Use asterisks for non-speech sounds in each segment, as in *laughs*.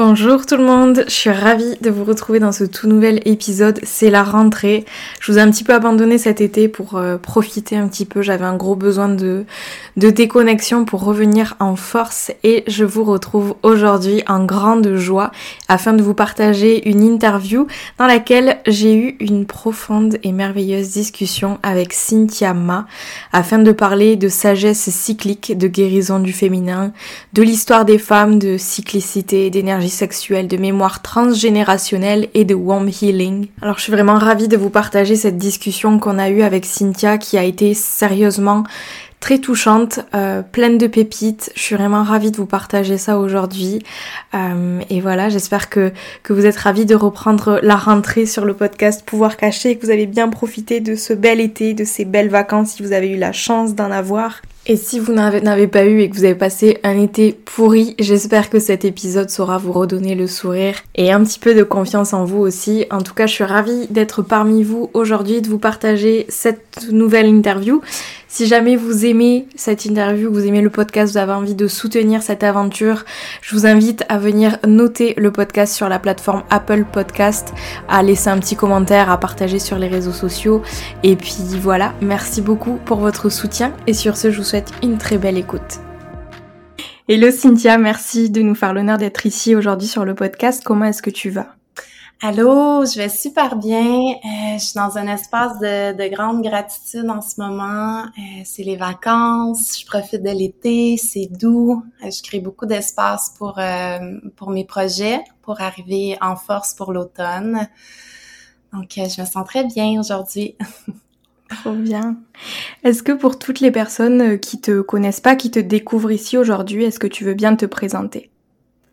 Bonjour tout le monde, je suis ravie de vous retrouver dans ce tout nouvel épisode. C'est la rentrée. Je vous ai un petit peu abandonné cet été pour euh, profiter un petit peu. J'avais un gros besoin de, de déconnexion pour revenir en force et je vous retrouve aujourd'hui en grande joie afin de vous partager une interview dans laquelle j'ai eu une profonde et merveilleuse discussion avec Cynthia Ma afin de parler de sagesse cyclique, de guérison du féminin, de l'histoire des femmes, de cyclicité, d'énergie sexuelle, de mémoire transgénérationnelle et de womb healing. Alors je suis vraiment ravie de vous partager cette discussion qu'on a eue avec Cynthia qui a été sérieusement très touchante, euh, pleine de pépites. Je suis vraiment ravie de vous partager ça aujourd'hui. Euh, et voilà, j'espère que, que vous êtes ravis de reprendre la rentrée sur le podcast Pouvoir Cacher et que vous avez bien profité de ce bel été, de ces belles vacances si vous avez eu la chance d'en avoir. Et si vous n'avez pas eu et que vous avez passé un été pourri, j'espère que cet épisode saura vous redonner le sourire et un petit peu de confiance en vous aussi. En tout cas, je suis ravie d'être parmi vous aujourd'hui, de vous partager cette nouvelle interview. Si jamais vous aimez cette interview, vous aimez le podcast, vous avez envie de soutenir cette aventure, je vous invite à venir noter le podcast sur la plateforme Apple Podcast, à laisser un petit commentaire, à partager sur les réseaux sociaux. Et puis voilà, merci beaucoup pour votre soutien et sur ce, je vous souhaite une très belle écoute. Hello Cynthia, merci de nous faire l'honneur d'être ici aujourd'hui sur le podcast. Comment est-ce que tu vas? Allô, je vais super bien. Euh, je suis dans un espace de, de grande gratitude en ce moment. Euh, c'est les vacances, je profite de l'été, c'est doux. Euh, je crée beaucoup d'espace pour pour mes projets, pour arriver en force pour l'automne. Donc, je me sens très bien aujourd'hui. *laughs* Trop bien. Est-ce que pour toutes les personnes qui te connaissent pas, qui te découvrent ici aujourd'hui, est-ce que tu veux bien te présenter?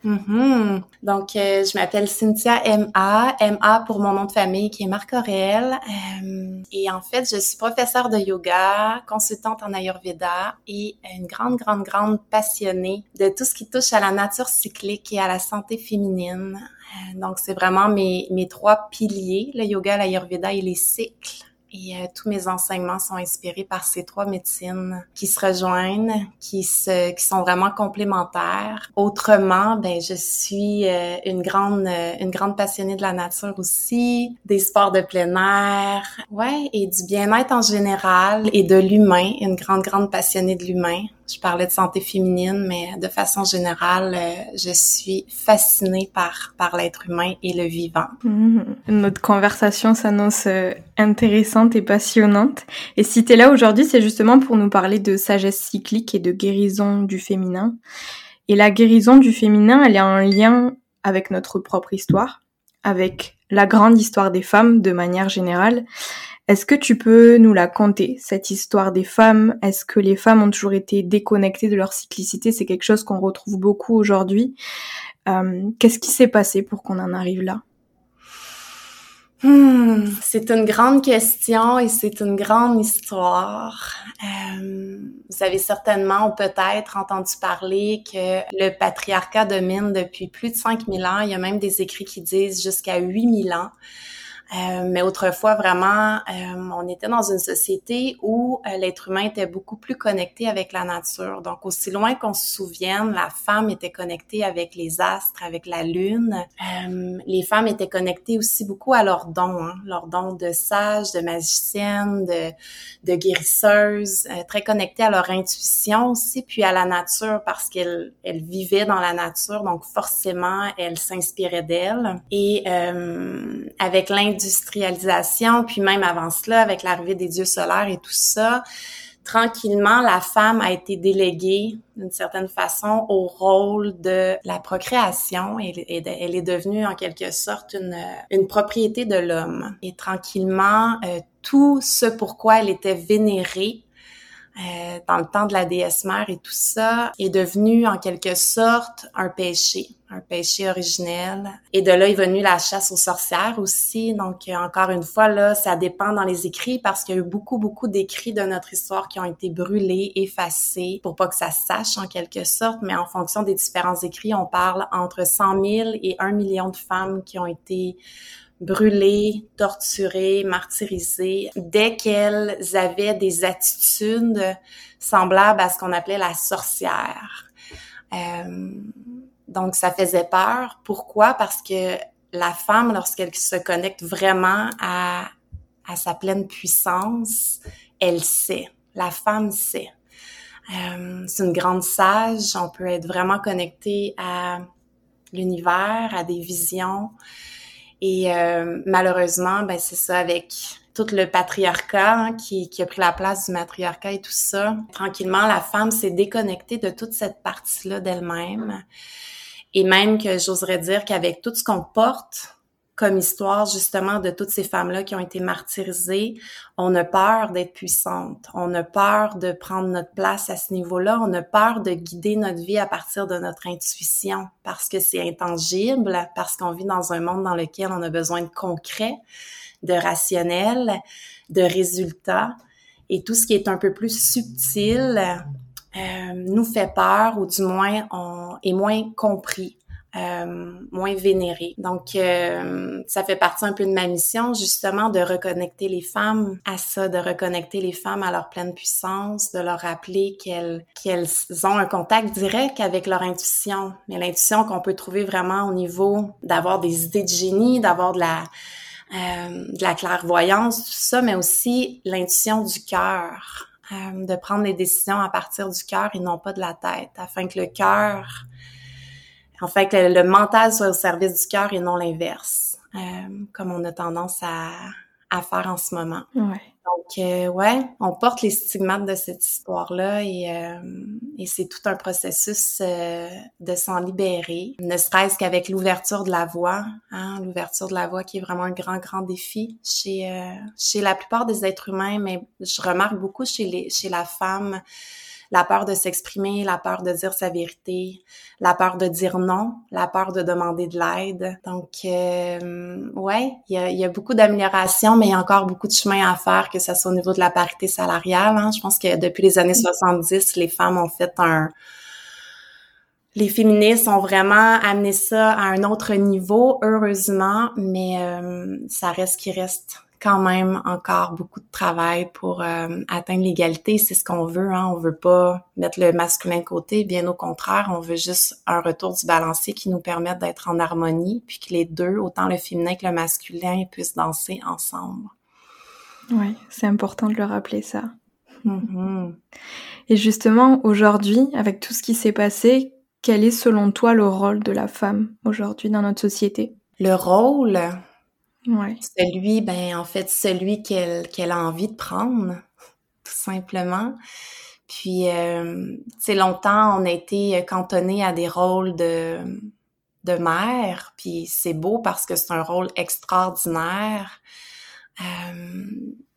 Mm-hmm. Donc, euh, je m'appelle Cynthia M.A. M.A. pour mon nom de famille qui est Marc Aurel. Euh, et en fait, je suis professeure de yoga, consultante en Ayurveda et une grande, grande, grande passionnée de tout ce qui touche à la nature cyclique et à la santé féminine. Euh, donc, c'est vraiment mes, mes trois piliers, le yoga, l'Ayurveda et les cycles. Et euh, tous mes enseignements sont inspirés par ces trois médecines qui se rejoignent, qui se, qui sont vraiment complémentaires. Autrement, ben je suis euh, une grande, euh, une grande passionnée de la nature aussi, des sports de plein air, ouais, et du bien-être en général et de l'humain, une grande, grande passionnée de l'humain. Je parlais de santé féminine, mais de façon générale, euh, je suis fascinée par, par l'être humain et le vivant. Mmh. Notre conversation s'annonce euh, intéressante et passionnante. Et si tu es là aujourd'hui, c'est justement pour nous parler de sagesse cyclique et de guérison du féminin. Et la guérison du féminin, elle est en lien avec notre propre histoire, avec la grande histoire des femmes de manière générale. Est-ce que tu peux nous la conter, cette histoire des femmes? Est-ce que les femmes ont toujours été déconnectées de leur cyclicité? C'est quelque chose qu'on retrouve beaucoup aujourd'hui. Euh, Qu'est-ce qui s'est passé pour qu'on en arrive là? Hmm, C'est une grande question et c'est une grande histoire. Euh, vous avez certainement ou peut-être entendu parler que le patriarcat domine depuis plus de 5000 ans. Il y a même des écrits qui disent jusqu'à 8000 ans. Euh, mais autrefois, vraiment, euh, on était dans une société où euh, l'être humain était beaucoup plus connecté avec la nature. Donc, aussi loin qu'on se souvienne, la femme était connectée avec les astres, avec la lune. les femmes étaient connectées aussi beaucoup à leurs dons, hein, leurs dons de sage, de magicienne, de, de guérisseuse, très connectées à leur intuition aussi, puis à la nature parce qu'elles elles vivaient dans la nature, donc forcément, elles s'inspiraient d'elle. Et avec l'Inde, industrialisation, puis même avant cela, avec l'arrivée des dieux solaires et tout ça, tranquillement, la femme a été déléguée d'une certaine façon au rôle de la procréation et, elle est devenue en quelque sorte une, une propriété de l'homme. Et tranquillement, euh, tout ce pourquoi elle était vénérée euh, dans le temps de la déesse mère et tout ça, est devenu en quelque sorte un péché, un péché originel. Et de là est venue la chasse aux sorcières aussi. Donc encore une fois là, ça dépend dans les écrits parce qu'il y a eu beaucoup beaucoup d'écrits de notre histoire qui ont été brûlés, effacés pour pas que ça se sache en quelque sorte. Mais en fonction des différents écrits, on parle entre 100 000 et 1 million de femmes qui ont été brûlées, torturées, martyrisées, dès qu'elles avaient des attitudes semblables à ce qu'on appelait la sorcière. Euh, donc, ça faisait peur. Pourquoi? Parce que la femme, lorsqu'elle se connecte vraiment à, à sa pleine puissance, elle sait. La femme sait. Euh, c'est une grande sage. On peut être vraiment connecté à l'univers, à des visions. Et euh, malheureusement, ben c'est ça avec tout le patriarcat hein, qui, qui, a pris la place du matriarcat et tout ça. Tranquillement, la femme s'est déconnectée de toute cette partie-là d'elle-même. Et même que j'oserais dire qu'avec tout ce qu'on porte, comme histoire justement de toutes ces femmes-là qui ont été martyrisées. On a peur d'être puissante, on a peur de prendre notre place à ce niveau-là, on a peur de guider notre vie à partir de notre intuition parce que c'est intangible, parce qu'on vit dans un monde dans lequel on a besoin de concret, de rationnel, de résultats. Et tout ce qui est un peu plus subtil euh, nous fait peur ou du moins on est moins compris. Euh, moins vénérée. Donc, euh, ça fait partie un peu de ma mission, justement, de reconnecter les femmes à ça, de reconnecter les femmes à leur pleine puissance, de leur rappeler qu'elles qu'elles ont un contact direct avec leur intuition. Mais l'intuition qu'on peut trouver vraiment au niveau d'avoir des idées de génie, d'avoir de la euh, de la clairvoyance, tout ça, mais aussi l'intuition du cœur. Euh, de prendre les décisions à partir du cœur et non pas de la tête, afin que le cœur en fait, que le, mental soit au service du cœur et non l'inverse, euh, comme on a tendance à, à faire en ce moment. Ouais. Donc, euh, ouais, on porte les stigmates de cette histoire-là et, euh, et c'est tout un processus euh, de s'en libérer, ne serait-ce qu'avec l'ouverture de la voix, hein, l'ouverture de la voix qui est vraiment un grand, grand défi chez, euh, chez la plupart des êtres humains, mais je remarque beaucoup chez, les, chez la femme la peur de s'exprimer, la peur de dire sa vérité, la peur de dire non, la peur de demander de l'aide. Donc, euh, ouais, il y a, y a, beaucoup d'améliorations, mais il y a encore beaucoup de chemin à faire, que ce soit au niveau de la parité salariale. Hein. Je pense que depuis les années 70, les femmes ont fait un les féministes ont vraiment amené ça à un autre niveau, heureusement, mais euh, ça reste qui reste quand même encore beaucoup de travail pour euh, atteindre l'égalité. C'est ce qu'on veut. Hein. On veut pas mettre le masculin de côté. Bien au contraire, on veut juste un retour du balancier qui nous permette d'être en harmonie, puis que les deux, autant le féminin que le masculin, puissent danser ensemble. Oui, c'est important de le rappeler ça. Mm-hmm. Et justement, aujourd'hui, avec tout ce qui s'est passé, quel est selon toi le rôle de la femme aujourd'hui dans notre société? Le rôle, Ouais. Celui, ben, en fait, celui qu'elle qu'elle a envie de prendre, tout simplement. Puis, euh, tu longtemps, on a été cantonné à des rôles de, de mère, puis c'est beau parce que c'est un rôle extraordinaire. Euh,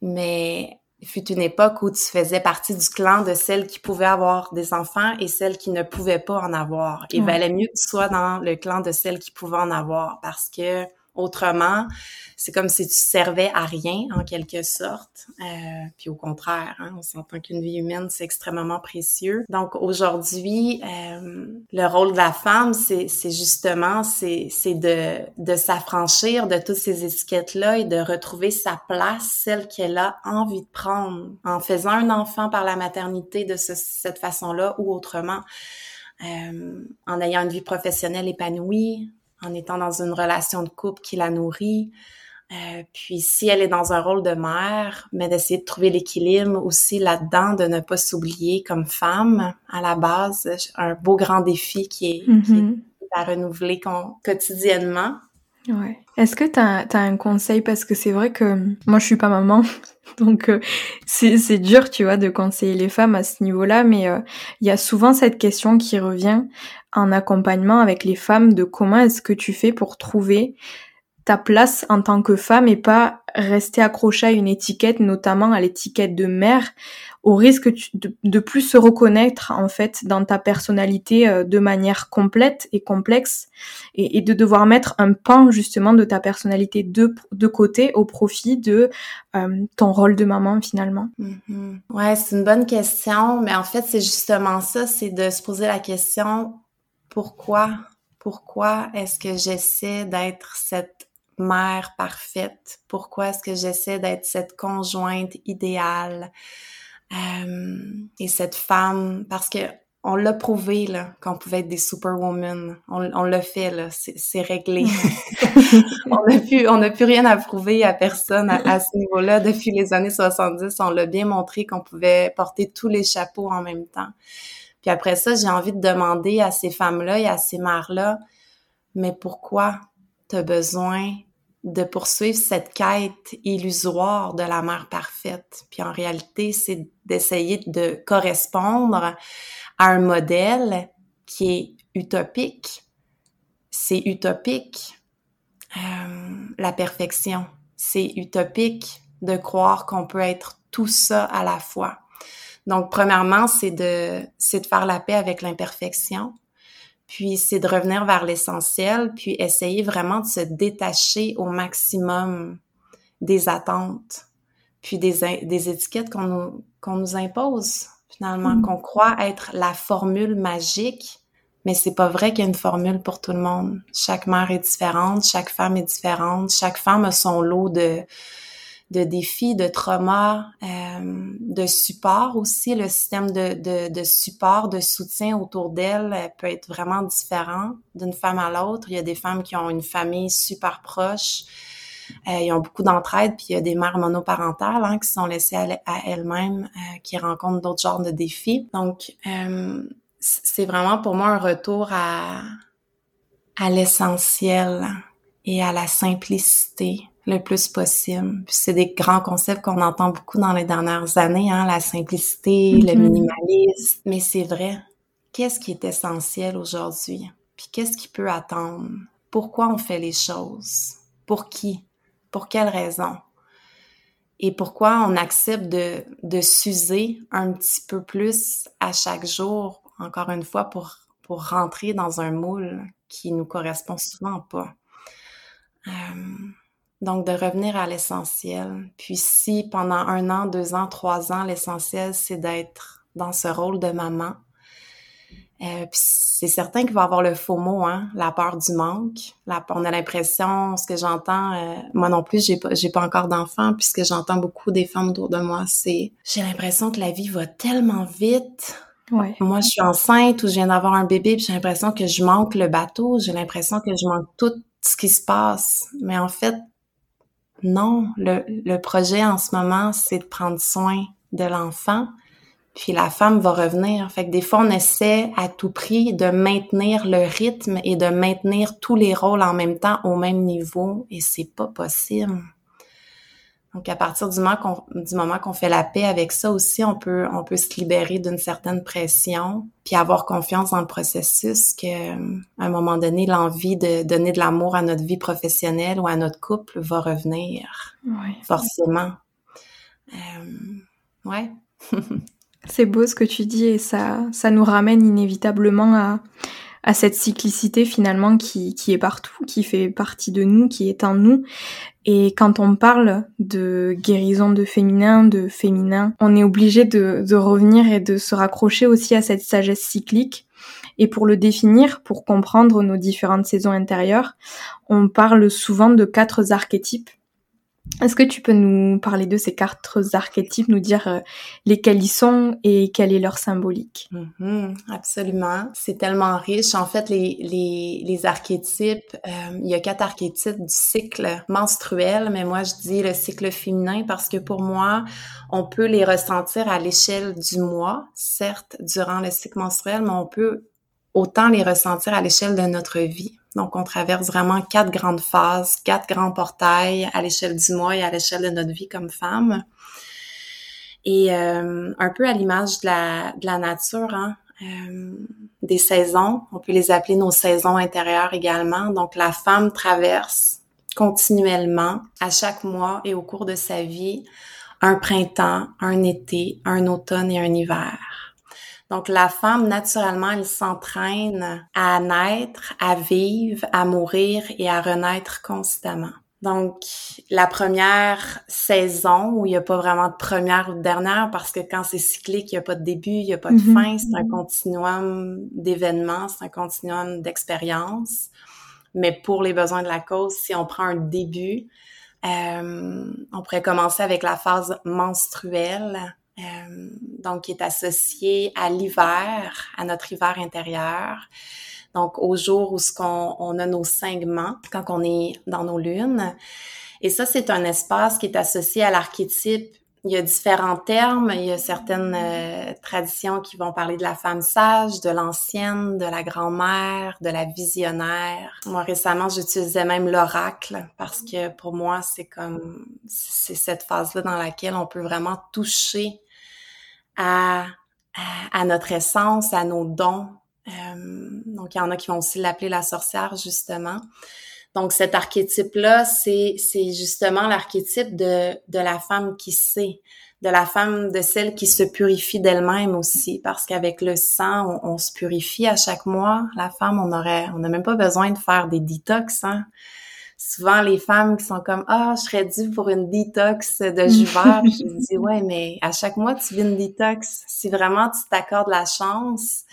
mais il fut une époque où tu faisais partie du clan de celles qui pouvaient avoir des enfants et celles qui ne pouvaient pas en avoir. Il valait mieux que tu sois dans le clan de celles qui pouvaient en avoir parce que Autrement, c'est comme si tu servais à rien en quelque sorte. Euh, puis au contraire, hein, on s'entend qu'une vie humaine c'est extrêmement précieux. Donc aujourd'hui, euh, le rôle de la femme, c'est justement c'est de de s'affranchir de toutes ces étiquettes là et de retrouver sa place, celle qu'elle a envie de prendre, en faisant un enfant par la maternité de cette façon-là ou autrement. Euh, en ayant une vie professionnelle épanouie, en étant dans une relation de couple qui la nourrit. Euh, puis si elle est dans un rôle de mère, mais d'essayer de trouver l'équilibre aussi là-dedans, de ne pas s'oublier comme femme à la base, un beau grand défi qui est, qui est mm-hmm. à renouveler quotidiennement. Ouais. Est-ce que tu as, un conseil? Parce que c'est vrai que moi, je suis pas maman, *laughs* donc euh, c'est dur, tu vois, de conseiller les femmes à ce niveau-là, mais euh, il y a souvent cette question qui revient en accompagnement avec les femmes de comment est-ce que tu fais pour trouver ta place en tant que femme et pas rester accroché à une étiquette, notamment à l'étiquette de mère, au risque de, plus se reconnaître en fait dans ta personnalité euh, de manière complète et complexe et, de devoir mettre un pan justement de ta personnalité de, de côté au profit de euh, ton rôle de maman finalement. Mm-hmm. Ouais, c'est une bonne question, mais en fait c'est justement ça, c'est de se poser la question pourquoi pourquoi est-ce que j'essaie d'être cette mère parfaite? Pourquoi est-ce que j'essaie d'être cette conjointe idéale? Euh, et cette femme? Parce que on l'a prouvé là qu'on pouvait être des superwomen. On, on l'a fait là, c'est réglé. *laughs* on n'a plus on n'a plus rien à prouver à personne à, ce niveau-là depuis les années 70. On l'a bien montré qu'on pouvait porter tous les chapeaux en même temps. Puis après ça, j'ai envie de demander à ces femmes-là et à ces mères-là, mais pourquoi tu as besoin de poursuivre cette quête illusoire de la mère parfaite. Puis en réalité, c'est d'essayer de correspondre à un modèle qui est utopique. C'est utopique euh, la perfection. C'est utopique de croire qu'on peut être tout ça à la fois. Donc, premièrement, c'est de, c'est de faire la paix avec l'imperfection. Puis c'est de revenir vers l'essentiel, puis essayer vraiment de se détacher au maximum des attentes, puis des, des étiquettes qu'on nous, qu'on nous impose finalement, mm. qu'on croit être la formule magique, mais c'est pas vrai qu'il y a une formule pour tout le monde. Chaque mère est différente, chaque femme est différente, chaque femme a son lot de de défis, de traumas, euh, de support aussi. Le système de, de, de support, de soutien autour d'elle euh, peut être vraiment différent d'une femme à l'autre. Il y a des femmes qui ont une famille super proche, euh, ils ont beaucoup d'entraide, puis il y a des mères monoparentales hein, qui sont laissées à, elles-mêmes, euh, qui rencontrent d'autres genres de défis. Donc, c'est vraiment pour moi un retour à, à l'essentiel et à la simplicité le plus possible. C'est des grands concepts qu'on entend beaucoup dans les dernières années, hein, la simplicité, le mm-hmm. minimalisme. Mais c'est vrai. Qu'est-ce qui est essentiel aujourd'hui? Puis qu'est-ce qui peut attendre? Pourquoi on fait les choses? Pour qui? Pour quelle raison? Et pourquoi on accepte de, de s'user un petit peu plus à chaque jour, encore une fois, pour, pour rentrer dans un moule qui nous correspond souvent pas? Euh, donc, de revenir à l'essentiel. Puis si pendant un an, deux ans, trois ans, l'essentiel, c'est d'être dans ce rôle de maman, euh, puis c'est certain qu'il va y avoir le faux mot, hein, la peur du manque. La, on a l'impression, ce que j'entends, euh, moi non plus, j'ai pas, j'ai pas encore d'enfants, puisque j'entends beaucoup des femmes autour de moi, c'est j'ai l'impression que la vie va tellement vite. Ouais. Moi, je suis enceinte ou je viens d'avoir un bébé, puis j'ai l'impression que je manque le bateau, j'ai l'impression que je manque tout ce qui se passe. Mais en fait, non, le, le projet en ce moment, c'est de prendre soin de l'enfant, puis la femme va revenir. Fait que des fois, on essaie à tout prix de maintenir le rythme et de maintenir tous les rôles en même temps au même niveau, et c'est pas possible. Donc, à partir du moment qu'on, du moment qu'on fait la paix avec ça aussi, on peut, on peut se libérer d'une certaine pression, puis avoir confiance dans le processus que, à un moment donné, l'envie de donner de l'amour à notre vie professionnelle ou à notre couple va revenir. Forcément. Euh, ouais. *laughs* C'est beau ce que tu dis et ça, ça nous ramène inévitablement à, à cette cyclicité finalement qui, qui est partout, qui fait partie de nous, qui est en nous. Et quand on parle de guérison de féminin, de féminin, on est obligé de, de revenir et de se raccrocher aussi à cette sagesse cyclique. Et pour le définir, pour comprendre nos différentes saisons intérieures, on parle souvent de quatre archétypes est-ce que tu peux nous parler de ces quatre archétypes, nous dire euh, lesquels ils sont et quelle est leur symbolique? Mm-hmm, Absolument. C'est tellement riche. En fait, les, les, les archétypes, euh, il y a quatre archétypes du cycle menstruel, mais moi je dis le cycle féminin parce que pour moi, on peut les ressentir à l'échelle du mois, certes, durant le cycle menstruel, mais on peut autant les ressentir à l'échelle de notre vie. Donc, on traverse vraiment quatre grandes phases, quatre grands portails à l'échelle du mois et à l'échelle de notre vie comme femme. Et euh, un peu à l'image de la, nature, hein, euh, des saisons, on peut les appeler nos saisons intérieures également. Donc, la femme traverse continuellement, à chaque mois et au cours de sa vie, un printemps, un été, un automne et un hiver. Donc la femme, naturellement, elle s'entraîne à naître, à vivre, à mourir et à renaître constamment. Donc, la première saison où il n'y a pas vraiment de première ou de dernière, parce que quand c'est cyclique, il n'y a pas de début, il n'y a pas de mm-hmm. fin, c'est un continuum d'événements, c'est un continuum d'expériences. Mais pour les besoins de la cause, si on prend un début, euh, on pourrait commencer avec la phase menstruelle, euh, donc qui est associée à l'hiver, à notre hiver intérieur. Donc au jour où ce qu'on on a nos cinglements, quand on est dans nos lunes. Et ça, c'est un espace qui est associé à l'archétype il y a différents termes. Il y a certaines euh, traditions qui vont parler de la femme sage, de l'ancienne, de la grand-mère, de la visionnaire. Moi, récemment, j'utilisais même l'oracle parce que pour moi, c'est comme, c'est cette phase-là dans laquelle on peut vraiment toucher à, à, notre essence, à nos dons. Euh, donc, il y en a qui vont aussi l'appeler la sorcière, justement. Donc cet archétype-là, c'est justement l'archétype de, de la femme qui sait, de la femme, de celle qui se purifie d'elle-même aussi, parce qu'avec le sang, on, se purifie à chaque mois. La femme, on aurait, on n'a même pas besoin de faire des détox. Hein? Souvent, les femmes qui sont comme ah, je serais due pour une détox de juvère, *laughs* je dis ouais, mais à chaque mois tu vis une détox. Si vraiment tu t'accordes la chance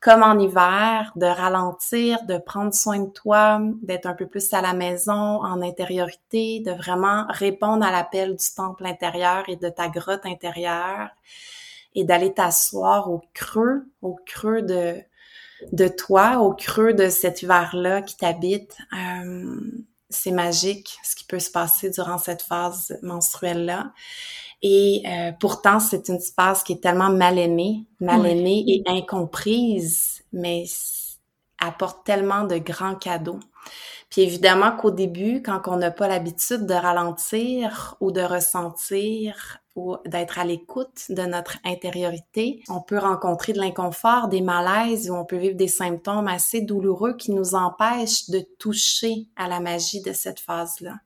comme en hiver, de ralentir, de prendre soin de toi, d'être un peu plus à la maison, en intériorité, de vraiment répondre à l'appel du temple intérieur et de ta grotte intérieure et d'aller t'asseoir au creux, au creux de, de toi, au creux de cet hiver-là qui t'habite. Euh, c'est magique ce qui peut se passer durant cette phase menstruelle-là. Et euh, pourtant, c'est une espace qui est tellement mal aimée, mal aimée et incomprise, mais apporte tellement de grands cadeaux. Puis évidemment qu'au début, quand on n'a pas l'habitude de ralentir ou de ressentir d'être à l'écoute de notre intériorité, on peut rencontrer de l'inconfort, des malaises ou on peut vivre des symptômes assez douloureux qui nous empêchent de toucher à la magie de cette phase-là.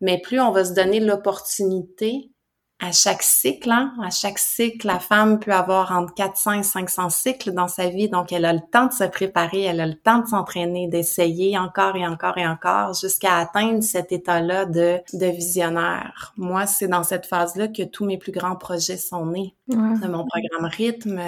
Mais plus on va se donner l'opportunité à chaque cycle, hein, à chaque cycle, la femme peut avoir entre 400 et 500 cycles dans sa vie, donc elle a le temps de se préparer, elle a le temps de s'entraîner, d'essayer encore et encore et encore jusqu'à atteindre cet état-là de, de visionnaire. Moi, c'est dans cette phase-là que tous mes plus grands projets sont nés. De mon programme rythme,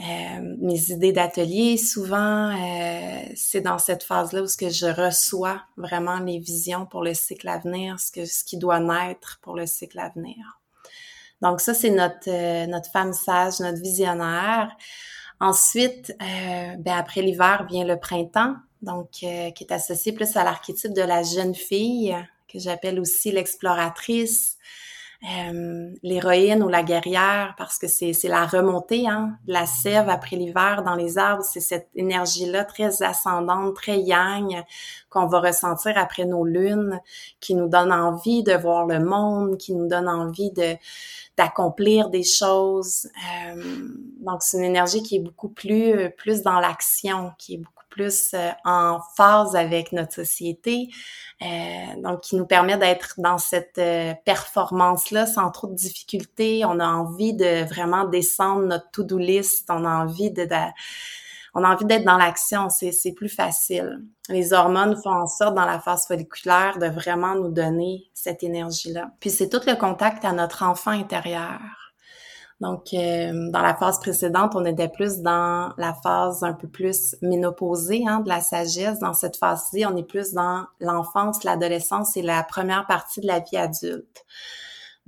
euh, mes idées d'atelier, souvent, euh, c'est dans cette phase-là où ce que je reçois vraiment les visions pour le cycle à venir, ce, que, ce qui doit naître pour le cycle à venir. Donc ça, c'est notre, euh, notre femme sage, notre visionnaire. Ensuite, ben après l'hiver vient le printemps, donc qui est associé plus à l'archétype de la jeune fille, que j'appelle aussi l'exploratrice, euh, l'héroïne ou la guerrière parce que c'est la remontée hein, la sève après l'hiver dans les arbres. C'est cette énergie-là très ascendante, très yang qu'on va ressentir après nos lunes, qui nous donne envie de voir le monde, qui nous donne envie de d'accomplir des choses. Euh, donc c'est une énergie qui est beaucoup plus plus dans l'action, qui est beaucoup plus euh, en phase avec notre société, euh, donc qui nous permet d'être dans cette euh, performance-là sans trop de difficultés. On a envie de vraiment descendre notre to-do list, on a envie de, on a envie d'être dans l'action, c'est plus facile. Les hormones font en sorte dans la phase folliculaire de vraiment nous donner cette énergie-là. Puis c'est tout le contact à notre enfant intérieur. Donc, euh, dans la phase précédente, on était plus dans la phase un peu plus ménopausée hein, de la sagesse. Dans cette phase-ci, on est plus dans l'enfance, l'adolescence et la première partie de la vie adulte.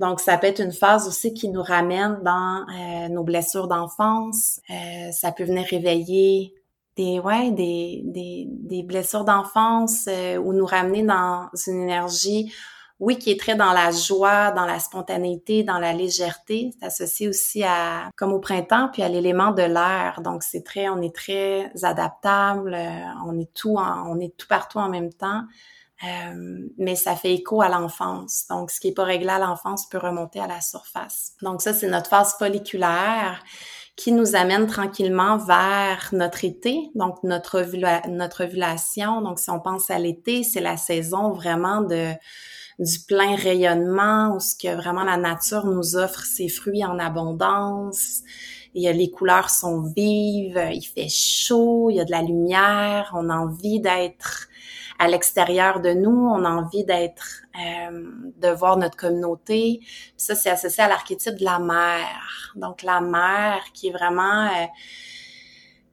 Donc, ça peut être une phase aussi qui nous ramène dans euh, nos blessures d'enfance. Euh, ça peut venir réveiller des ouais des, des, des blessures d'enfance ou nous ramener dans une énergie oui, qui est très dans la joie, dans la spontanéité, dans la légèreté. C'est associé aussi à, comme au printemps, puis à l'élément de l'air. Donc, c'est très, on est très adaptable, euh, on est tout, on est tout partout en même temps. Euh, mais ça fait écho à l'enfance. Donc, ce qui est pas réglé à l'enfance peut remonter à la surface. Donc, ça, c'est notre phase folliculaire qui nous amène tranquillement vers notre été, donc notre, ovulation. Donc, si on pense à l'été, c'est la saison vraiment de du plein rayonnement, où ce que vraiment la nature nous offre ses fruits en abondance. Et les couleurs sont vives, il fait chaud, il y a de la lumière, on a envie d'être à l'extérieur de nous, on a envie d'être, euh, de voir notre communauté. ça, c'est associé à l'archétype de la mère. Donc la mère qui est vraiment euh,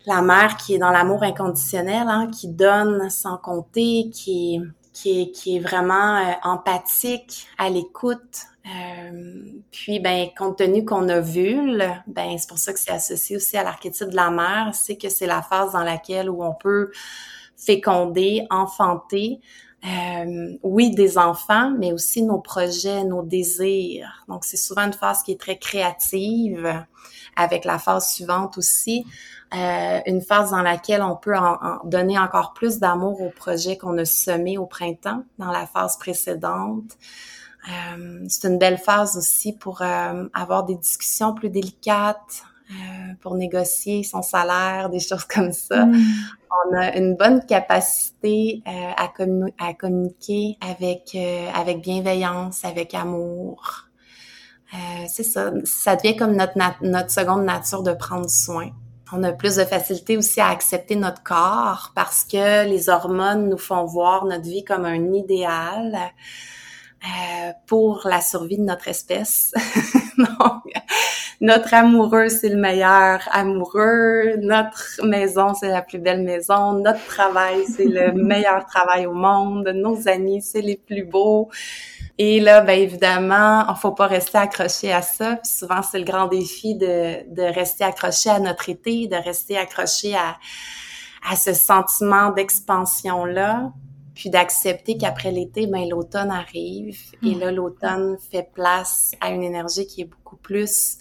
la mère qui est dans l'amour inconditionnel, hein, qui donne sans compter, qui qui est, qui est vraiment euh, empathique, à l'écoute. Euh, puis, ben, compte tenu qu'on ovule, ben, c'est pour ça que c'est associé aussi à l'archétype de la mère, c'est que c'est la phase dans laquelle où on peut féconder, enfanter, euh, oui, des enfants, mais aussi nos projets, nos désirs. Donc, c'est souvent une phase qui est très créative, avec la phase suivante aussi, euh, une phase dans laquelle on peut en, donner encore plus d'amour au projet qu'on a semé au printemps, dans la phase précédente. Euh, c'est une belle phase aussi pour euh, avoir des discussions plus délicates, euh, pour négocier son salaire, des choses comme ça. Mm. On a une bonne capacité euh, à, communiquer avec euh, avec bienveillance, avec amour. c'est ça, ça devient comme notre notre seconde nature de prendre soin. On a plus de facilité aussi à accepter notre corps parce que les hormones nous font voir notre vie comme un idéal. Euh, pour la survie de notre espèce. *laughs* Donc, notre amoureux, c'est le meilleur amoureux. Notre maison, c'est la plus belle maison. Notre travail, c'est le *laughs* meilleur travail au monde. Nos amis, c'est les plus beaux. Et là, ben évidemment, on faut pas rester accroché à ça. Puis souvent, c'est le grand défi de, de rester accroché à notre été, de rester accroché à, à ce sentiment d'expansion-là puis d'accepter qu'après l'été, ben l'automne arrive et là l'automne fait place à une énergie qui est beaucoup plus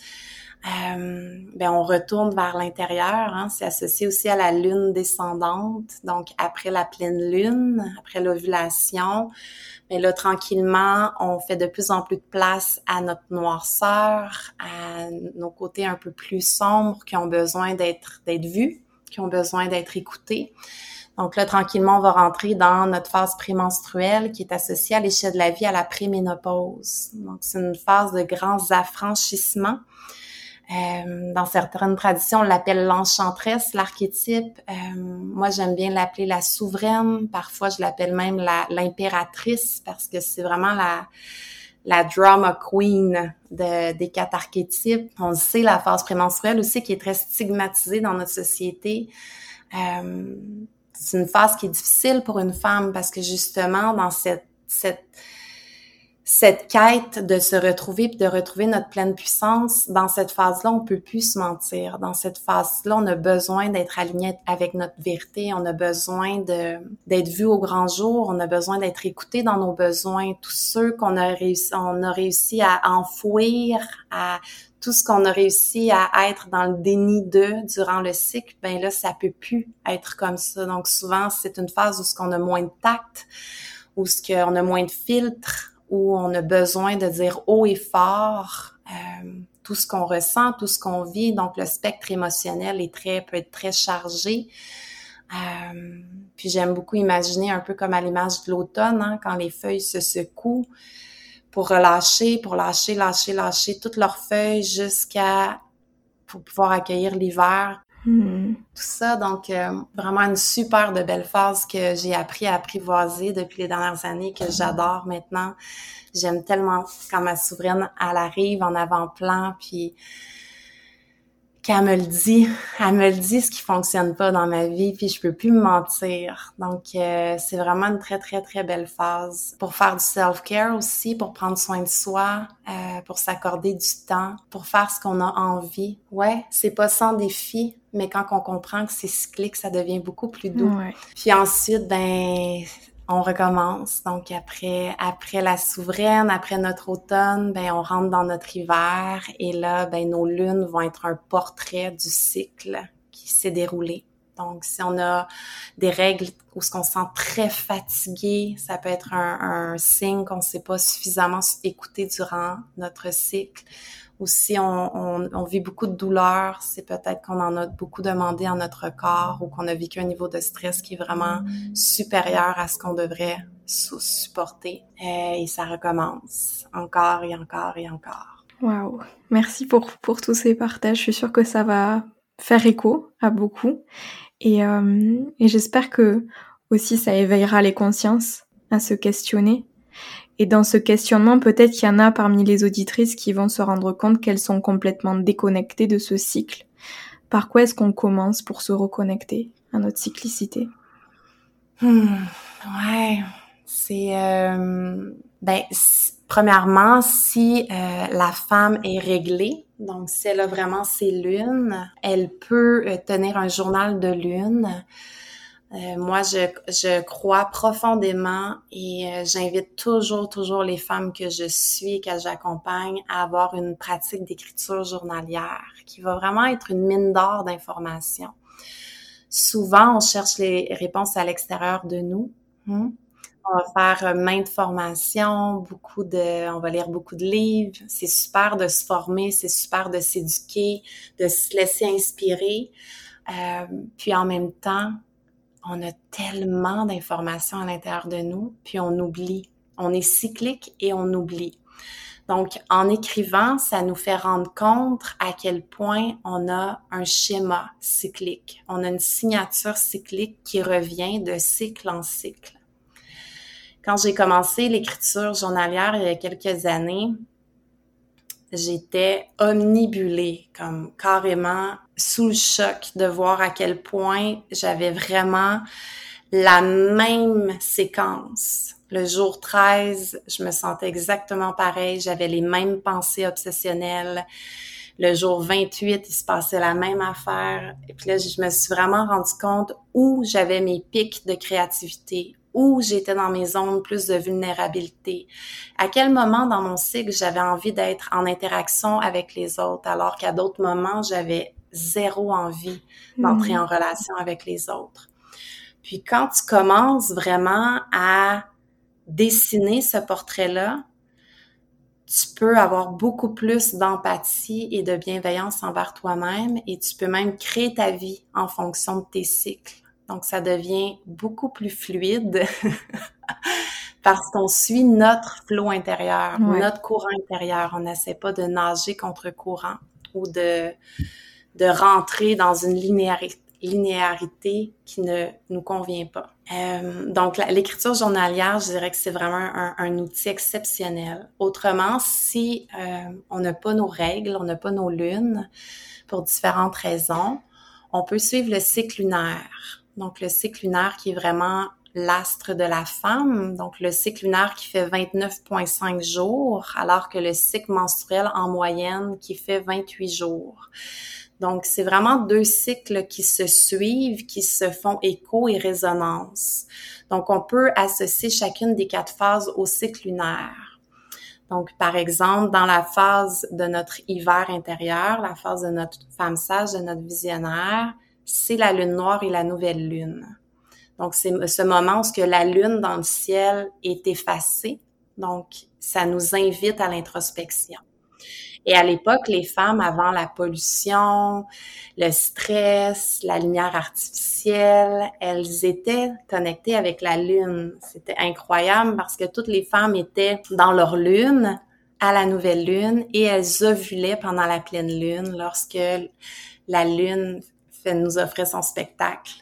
euh, ben on retourne vers l'intérieur. Hein, c'est associé aussi à la lune descendante. Donc après la pleine lune, après l'ovulation, mais ben là tranquillement, on fait de plus en plus de place à notre noirceur, à nos côtés un peu plus sombres qui ont besoin d'être d'être vus, qui ont besoin d'être écoutés. Donc là, tranquillement, on va rentrer dans notre phase prémenstruelle qui est associée à l'échelle de la vie à la préménopause. Donc, c'est une phase de grands affranchissements. Euh, dans certaines traditions, on l'appelle l'enchantresse, l'archétype. Euh, moi, j'aime bien l'appeler la souveraine. Parfois, je l'appelle même l'impératrice parce que c'est vraiment la, la drama queen de, des quatre archétypes. On sait, la phase prémenstruelle aussi qui est très stigmatisée dans notre société. Euh, c'est une phase qui est difficile pour une femme parce que justement, dans cette, cette, cette quête de se retrouver puis de retrouver notre pleine puissance, dans cette phase-là, on peut plus se mentir. Dans cette phase-là, on a besoin d'être aligné avec notre vérité. On a besoin de d'être vu au grand jour. On a besoin d'être écouté dans nos besoins. Tous ceux qu'on a réussi, on a réussi à enfouir, à tout ce qu'on a réussi à être dans le déni de durant le cycle, ben là, ça peut plus être comme ça. Donc souvent, c'est une phase où ce qu'on a moins de tact, où ce qu'on a moins de filtre, où on a besoin de dire haut et fort euh, tout ce qu'on ressent, tout ce qu'on vit. Donc le spectre émotionnel est très peut être très chargé. Euh, puis j'aime beaucoup imaginer un peu comme à l'image de l'automne, hein, quand les feuilles se secouent pour relâcher, pour lâcher, lâcher, lâcher toutes leurs feuilles jusqu'à pour pouvoir accueillir l'hiver. Hmm. Tout ça, donc euh, vraiment une super de belle phase que j'ai appris à apprivoiser depuis les dernières années, que j'adore maintenant. J'aime tellement quand ma souveraine, elle arrive en avant-plan, puis qu'elle me le dit, elle me le dit ce qui fonctionne pas dans ma vie, puis je peux plus me mentir. Donc euh, c'est vraiment une très très très belle phase pour faire du self-care aussi, pour prendre soin de soi, euh, pour s'accorder du temps, pour faire ce qu'on a envie. Ouais, c'est pas sans défi, mais quand on comprend que c'est cyclique, ça devient beaucoup plus doux. Puis ensuite, ben on recommence. Donc après, après la souveraine, après notre automne, ben on rentre dans notre hiver et là, ben nos lunes vont être un portrait du cycle qui s'est déroulé. Donc, si on a des règles où ce se sent très fatigué, ça peut être un, un signe qu'on ne s'est pas suffisamment écouté durant notre cycle ou si on, vit beaucoup de douleur, c'est peut-être qu'on en a beaucoup demandé à notre corps ou qu'on a vécu un niveau de stress qui est vraiment supérieur à ce qu'on devrait supporter. Et ça recommence encore et encore et encore. Waouh! Merci pour, pour tous ces partages. Je suis sûre que ça va faire écho à beaucoup. Et, euh, et j'espère que aussi ça éveillera les consciences à se questionner et dans ce questionnement, peut-être qu'il y en a parmi les auditrices qui vont se rendre compte qu'elles sont complètement déconnectées de ce cycle. Par quoi est-ce qu'on commence pour se reconnecter à notre cyclicité? Hmm, Ouais, c'est euh, ben premièrement si euh, la femme est réglée, donc si elle a vraiment ses lunes, elle peut euh, tenir un journal de lune euh, moi, je, je crois profondément et euh, j'invite toujours, toujours les femmes que je suis, que j'accompagne à avoir une pratique d'écriture journalière qui va vraiment être une mine d'or d'informations. Souvent, on cherche les réponses à l'extérieur de nous. Hein. On va faire euh, maintes formations, beaucoup de, on va lire beaucoup de livres. C'est super de se former, c'est super de s'éduquer, de se laisser inspirer. Euh, puis en même temps, on a tellement d'informations à l'intérieur de nous, puis on oublie. On est cyclique et on oublie. Donc, en écrivant, ça nous fait rendre compte à quel point on a un schéma cyclique. On a une signature cyclique qui revient de cycle en cycle. Quand j'ai commencé l'écriture journalière il y a quelques années, j'étais omnibulée, comme carrément sous le choc de voir à quel point j'avais vraiment la même séquence. Le jour 13, je me sentais exactement pareil, j'avais les mêmes pensées obsessionnelles. Le jour 28, il se passait la même affaire. Et puis là, je me suis vraiment rendu compte où j'avais mes pics de créativité, où j'étais dans mes zones plus de vulnérabilité. À quel moment dans mon cycle j'avais envie d'être en interaction avec les autres, alors qu'à d'autres moments, j'avais zéro envie d'entrer en hmm. relation avec les autres. Puis quand tu commences vraiment à dessiner ce portrait-là, tu peux avoir beaucoup plus d'empathie et de bienveillance envers toi-même et tu peux même créer ta vie en fonction de tes cycles. Donc, ça devient beaucoup plus fluide *laughs* parce qu'on suit notre flot intérieur, notre courant intérieur. On n'essaie pas de nager contre courant ou de, de rentrer dans une linéarité, qui ne nous convient pas. Euh, donc, l'écriture journalière, je dirais que c'est vraiment un, outil exceptionnel. Autrement, si euh, on n'a pas nos règles, on n'a pas nos lunes, pour différentes raisons, on peut suivre le cycle lunaire donc le cycle lunaire qui est vraiment l'astre de la femme, donc le cycle lunaire qui fait 29,5 jours, alors que le cycle menstruel en moyenne qui fait 28 jours. Donc, c'est vraiment deux cycles qui se suivent, qui se font écho et résonance. Donc, on peut associer chacune des quatre phases au cycle lunaire. Donc, par exemple, dans la phase de notre hiver intérieur, la phase de notre femme sage, de notre visionnaire, c'est la lune noire et la nouvelle lune. Donc, c'est ce moment où que la lune dans le ciel est effacée. Donc, ça nous invite à l'introspection. Et à l'époque, les femmes, avant la pollution, le stress, la lumière artificielle, elles étaient connectées avec la lune. C'était incroyable parce que toutes les femmes étaient dans leur lune à la nouvelle lune et elles ovulaient pendant la pleine lune lorsque la lune nous offrait son spectacle.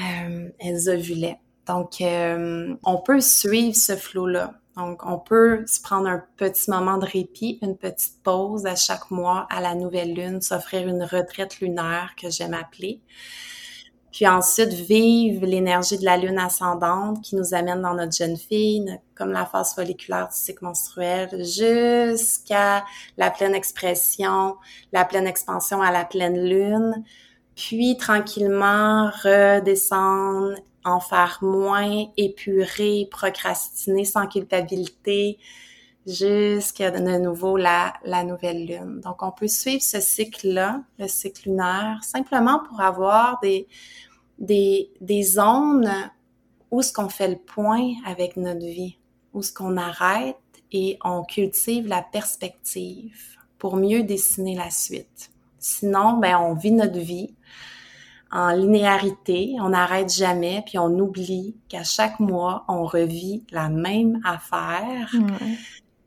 Euh, elles ovulaient. Donc, euh, on peut suivre ce flot-là. Donc, on peut se prendre un petit moment de répit, une petite pause à chaque mois à la nouvelle lune, s'offrir une retraite lunaire que j'aime appeler. Puis ensuite, vivre l'énergie de la lune ascendante qui nous amène dans notre jeune fille, comme la phase folliculaire du cycle menstruel, jusqu'à la pleine expression, la pleine expansion à la pleine lune, puis tranquillement redescendre, en faire moins, épurer, procrastiner sans culpabilité, jusqu'à de nouveau la, la nouvelle lune. Donc, on peut suivre ce cycle-là, le cycle lunaire, simplement pour avoir des, des, des zones où ce qu'on fait le point avec notre vie, où ce qu'on arrête et on cultive la perspective pour mieux dessiner la suite. Sinon, ben, on vit notre vie en linéarité, on n'arrête jamais, puis on oublie qu'à chaque mois, on revit la même affaire.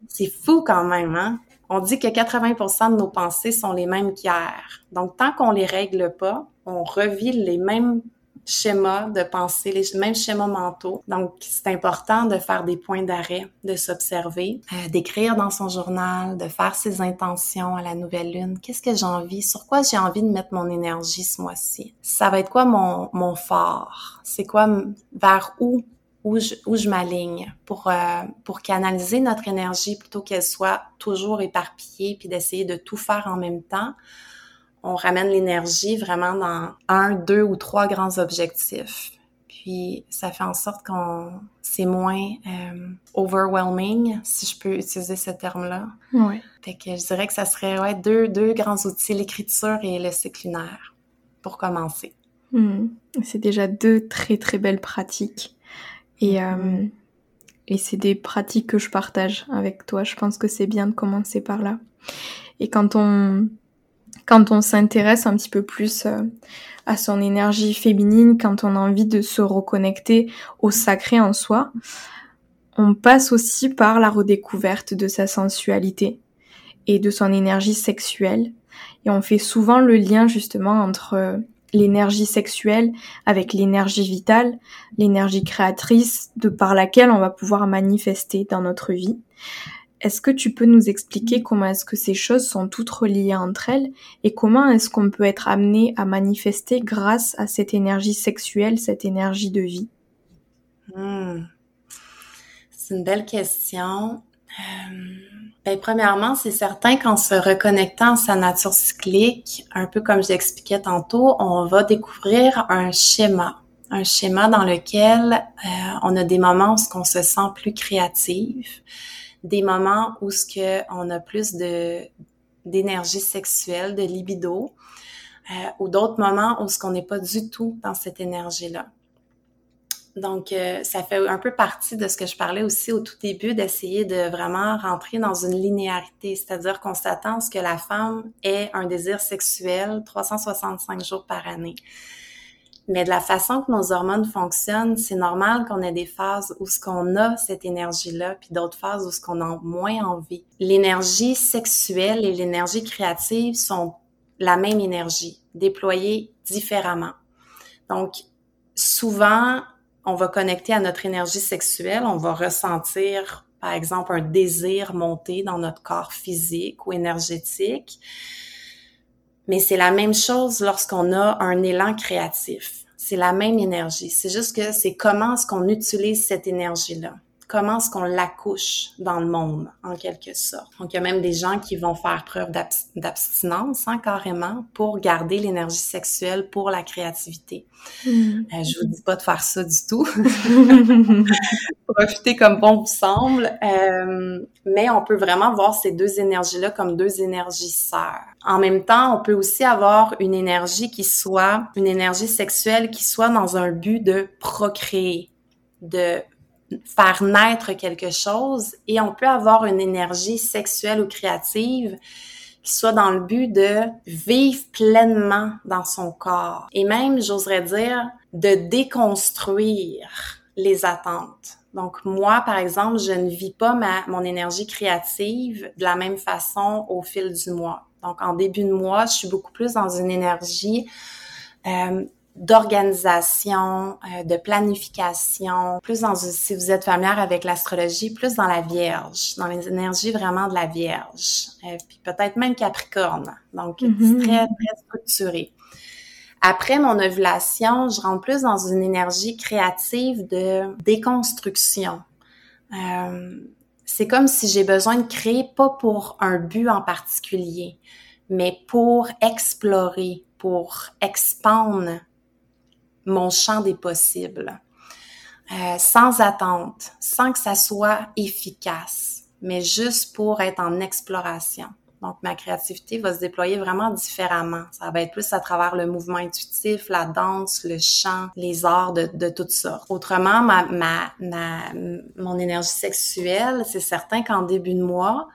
C'est fou quand même, hein? On dit que 80% de nos pensées sont les mêmes qu'hier. Donc, tant qu'on les règle pas, on revit les mêmes schémas de pensée, les mêmes schémas mentaux. Donc, c'est important de faire des points d'arrêt, de s'observer, euh, d'écrire dans son journal, de faire ses intentions à la nouvelle lune. Qu'est-ce que j'ai envie? Sur quoi j'ai envie de mettre mon énergie ce mois-ci? Ça va être quoi mon, mon fort? C'est quoi vers où où je, où je m'aligne pour, euh, pour canaliser notre énergie plutôt qu'elle soit toujours éparpillée puis d'essayer de tout faire en même temps? On ramène l'énergie vraiment dans un, deux ou trois grands objectifs. Puis ça fait en sorte qu'on c'est moins euh, overwhelming, si je peux utiliser ce terme-là. Ouais. Fait que je dirais que ça serait ouais, deux, deux grands outils, l'écriture et le cycle lunaire, pour commencer. Hmm. C'est déjà deux très très belles pratiques. Et, mm-hmm. euh, et c'est des pratiques que je partage avec toi. Je pense que c'est bien de commencer par là. Et quand on quand on s'intéresse un petit peu plus euh, à son énergie féminine, quand on a envie de se reconnecter au sacré en soi, on passe aussi par la redécouverte de sa sensualité et de son énergie sexuelle. Et on fait souvent le lien justement entre euh, l'énergie sexuelle avec l'énergie vitale, l'énergie créatrice de par laquelle on va pouvoir manifester dans notre vie. Est-ce que tu peux nous expliquer comment est-ce que ces choses sont toutes reliées entre elles et comment est-ce qu'on peut être amené à manifester grâce à cette énergie sexuelle, cette énergie de vie? Hmm. C'est une belle question. Euh, ben, premièrement, c'est certain qu'en se reconnectant à sa nature cyclique, un peu comme j'expliquais tantôt, on va découvrir un schéma un schéma dans lequel euh, on a des moments où on se sent plus créative, des moments où ce que on a plus de d'énergie sexuelle, de libido, euh, ou d'autres moments où ce qu'on n'est pas du tout dans cette énergie-là. Donc, euh, ça fait un peu partie de ce que je parlais aussi au tout début, d'essayer de vraiment rentrer dans une linéarité, c'est-à-dire qu'on s'attend à ce que la femme ait un désir sexuel 365 jours par année. Mais de la façon que nos hormones fonctionnent, c'est normal qu'on ait des phases où ce qu'on a cette énergie-là, puis d'autres phases où ce qu'on a moins envie. L'énergie sexuelle et l'énergie créative sont la même énergie, déployée différemment. Donc, souvent, on va connecter à notre énergie sexuelle, on va ressentir, par exemple, un désir monter dans notre corps physique ou énergétique. Mais c'est la même chose lorsqu'on a un élan créatif. C'est la même énergie. C'est juste que c'est comment est-ce qu'on utilise cette énergie-là comment est-ce qu'on l'accouche dans le monde, en quelque sorte. Donc, il y a même des gens qui vont faire preuve d'abstinence, hein, carrément, pour garder l'énergie sexuelle pour la créativité. Mm. Euh, je vous dis pas de faire ça du tout. *laughs* Profitez comme bon vous semble. Euh, mais on peut vraiment voir ces deux énergies-là comme deux énergies sœurs. En même temps, on peut aussi avoir une énergie qui soit, une énergie sexuelle qui soit dans un but de procréer, de faire naître quelque chose et on peut avoir une énergie sexuelle ou créative qui soit dans le but de vivre pleinement dans son corps et même, j'oserais dire, de déconstruire les attentes. Donc moi, par exemple, je ne vis pas ma, mon énergie créative de la même façon au fil du mois. Donc en début de mois, je suis beaucoup plus dans une énergie euh, d'organisation, euh, de planification, plus dans, si vous êtes familière avec l'astrologie, plus dans la Vierge, dans les énergies vraiment de la Vierge, euh, puis peut-être même Capricorne, donc mm-hmm. très, très structuré. Après mon ovulation, je rentre plus dans une énergie créative de déconstruction. Euh, c'est comme si j'ai besoin de créer, pas pour un but en particulier, mais pour explorer, pour expandre mon champ des possibles, euh, sans attente, sans que ça soit efficace, mais juste pour être en exploration. Donc, ma créativité va se déployer vraiment différemment. Ça va être plus à travers le mouvement intuitif, la danse, le chant, les arts de, de toutes sortes. Autrement, ma, ma, ma mon énergie sexuelle, c'est certain qu'en début de mois,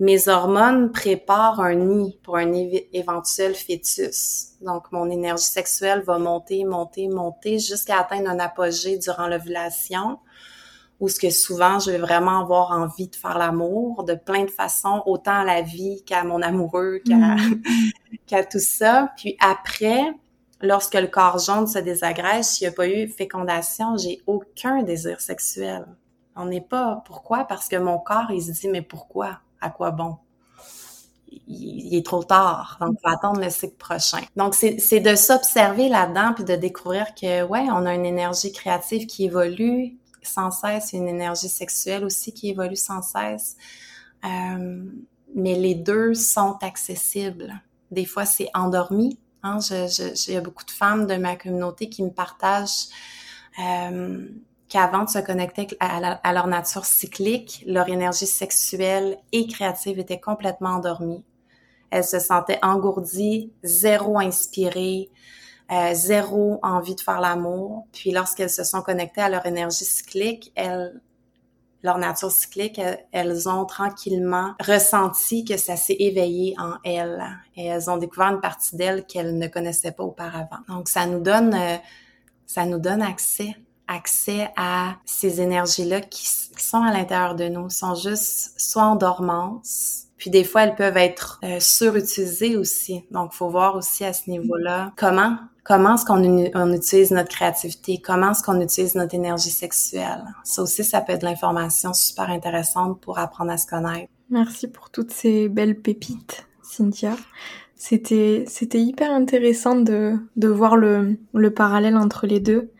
mes hormones préparent un nid pour un éventuel fœtus. Donc, mon énergie sexuelle va monter, monter, monter jusqu'à atteindre un apogée durant l'ovulation où ce que souvent je vais vraiment avoir envie de faire l'amour de plein de façons, autant à la vie qu'à mon amoureux, qu'à mm. *laughs* tout ça. Puis après, lorsque le corps jaune se désagrège, s'il n'y a pas eu fécondation, j'ai aucun désir sexuel. On n'est pas. Pourquoi? Parce que mon corps, il se dit, mais pourquoi? À quoi bon? il est trop tard, donc on va attendre le cycle prochain. Donc c'est de s'observer là-dedans puis de découvrir que ouais, on a une énergie créative qui évolue, sans cesse, une énergie sexuelle aussi qui évolue sans cesse. Euh, mais les deux sont accessibles. Des fois, c'est endormi. Hein? Il y a beaucoup de femmes de ma communauté qui me partagent euh, qu'avant de se connecter à, leur nature cyclique, leur énergie sexuelle et créative était complètement endormie. Elles se sentaient engourdies, zéro inspirées, euh, zéro envie de faire l'amour. Puis lorsqu'elles se sont connectées à leur énergie cyclique, elles, leur nature cyclique, elles, ont tranquillement ressenti que ça s'est éveillé en elles. Et elles ont découvert une partie d'elles qu'elles ne connaissaient pas auparavant. Donc ça nous donne, euh, ça nous donne accès accès à ces énergies-là qui, qui, sont à l'intérieur de nous, sont juste soit en dormance, puis des fois elles peuvent être euh, surutilisées aussi. Donc faut voir aussi à ce niveau-là comment comment est-ce qu'on on utilise notre créativité, comment est-ce qu'on utilise notre énergie sexuelle. Ça aussi, ça peut être de l'information super intéressante pour apprendre à se connaître. Merci pour toutes ces belles pépites, Cynthia. C'était, c'était hyper intéressant de, de voir le, le parallèle entre les deux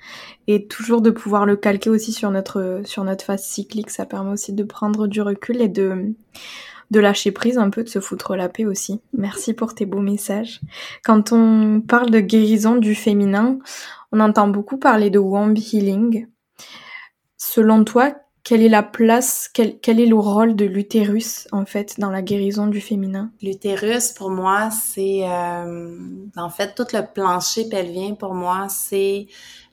et toujours de pouvoir le calquer aussi sur notre, sur notre phase cyclique. Ça permet aussi de prendre du recul et de, de lâcher prise un peu, de se foutre la paix aussi. Merci pour tes beaux messages. Quand on parle de guérison du féminin, on entend beaucoup parler de womb healing. Selon toi, quelle est la place, quel, quel est le rôle de l'utérus en fait dans la guérison du féminin? L'utérus pour moi c'est euh, en fait tout le plancher pelvien pour moi c'est